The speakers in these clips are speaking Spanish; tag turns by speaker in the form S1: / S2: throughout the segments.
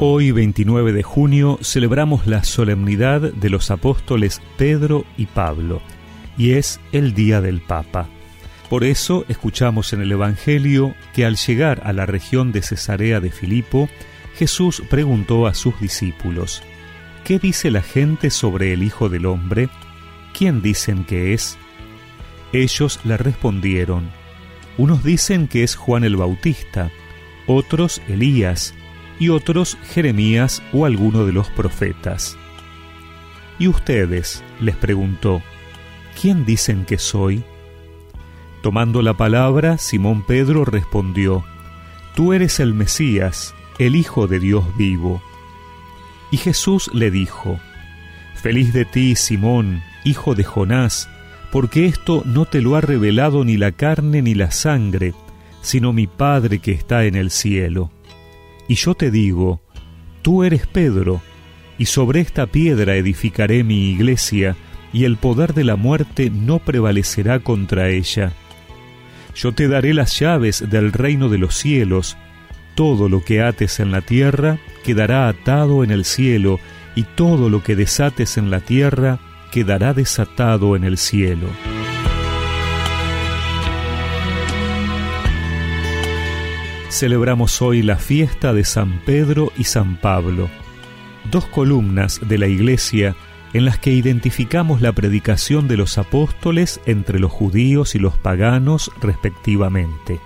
S1: Hoy, 29 de junio, celebramos la solemnidad de los apóstoles Pedro y Pablo, y es el Día del Papa. Por eso escuchamos en el Evangelio que al llegar a la región de Cesarea de Filipo, Jesús preguntó a sus discípulos, ¿Qué dice la gente sobre el Hijo del Hombre? ¿Quién dicen que es? Ellos le respondieron, unos dicen que es Juan el Bautista, otros Elías, y otros Jeremías o alguno de los profetas. ¿Y ustedes? les preguntó, ¿quién dicen que soy? Tomando la palabra, Simón Pedro respondió, Tú eres el Mesías, el Hijo de Dios vivo. Y Jesús le dijo, Feliz de ti, Simón, hijo de Jonás, porque esto no te lo ha revelado ni la carne ni la sangre, sino mi Padre que está en el cielo. Y yo te digo, tú eres Pedro, y sobre esta piedra edificaré mi iglesia, y el poder de la muerte no prevalecerá contra ella. Yo te daré las llaves del reino de los cielos, todo lo que ates en la tierra quedará atado en el cielo, y todo lo que desates en la tierra quedará desatado en el cielo. Celebramos hoy la fiesta de San Pedro y San Pablo, dos columnas de la Iglesia en las que identificamos la predicación de los apóstoles entre los judíos y los paganos respectivamente.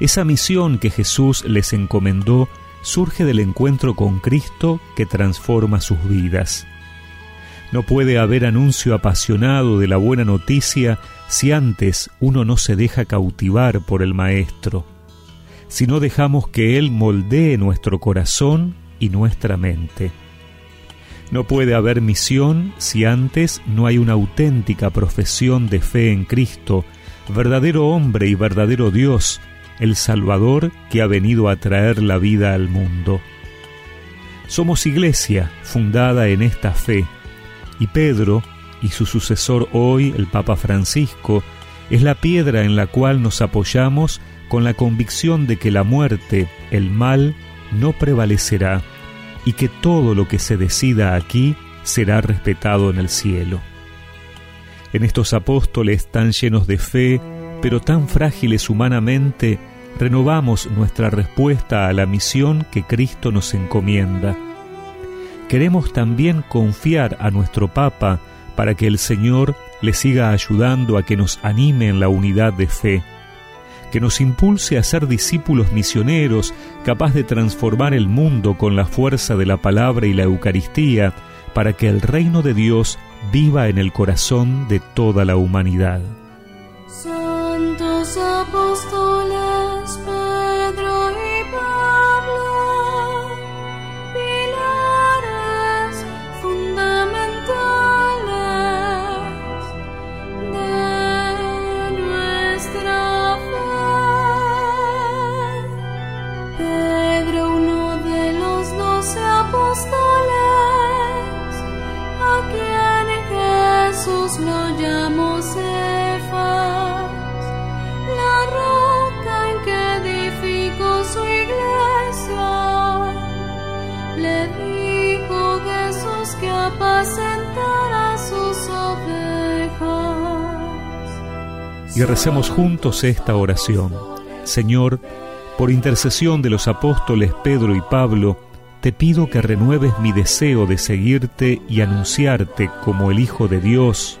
S1: Esa misión que Jesús les encomendó surge del encuentro con Cristo que transforma sus vidas. No puede haber anuncio apasionado de la buena noticia si antes uno no se deja cautivar por el Maestro, si no dejamos que Él moldee nuestro corazón y nuestra mente. No puede haber misión si antes no hay una auténtica profesión de fe en Cristo, verdadero hombre y verdadero Dios, el Salvador que ha venido a traer la vida al mundo. Somos iglesia fundada en esta fe, y Pedro, y su sucesor hoy, el Papa Francisco, es la piedra en la cual nos apoyamos con la convicción de que la muerte, el mal, no prevalecerá y que todo lo que se decida aquí será respetado en el cielo. En estos apóstoles tan llenos de fe, pero tan frágiles humanamente, renovamos nuestra respuesta a la misión que Cristo nos encomienda queremos también confiar a nuestro Papa para que el Señor le siga ayudando a que nos anime en la unidad de fe, que nos impulse a ser discípulos misioneros, capaz de transformar el mundo con la fuerza de la palabra y la Eucaristía, para que el reino de Dios viva en el corazón de toda la humanidad.
S2: Santos apóstoles, Y
S1: recemos juntos esta oración. Señor, por intercesión de los apóstoles Pedro y Pablo, te pido que renueves mi deseo de seguirte y anunciarte como el Hijo de Dios,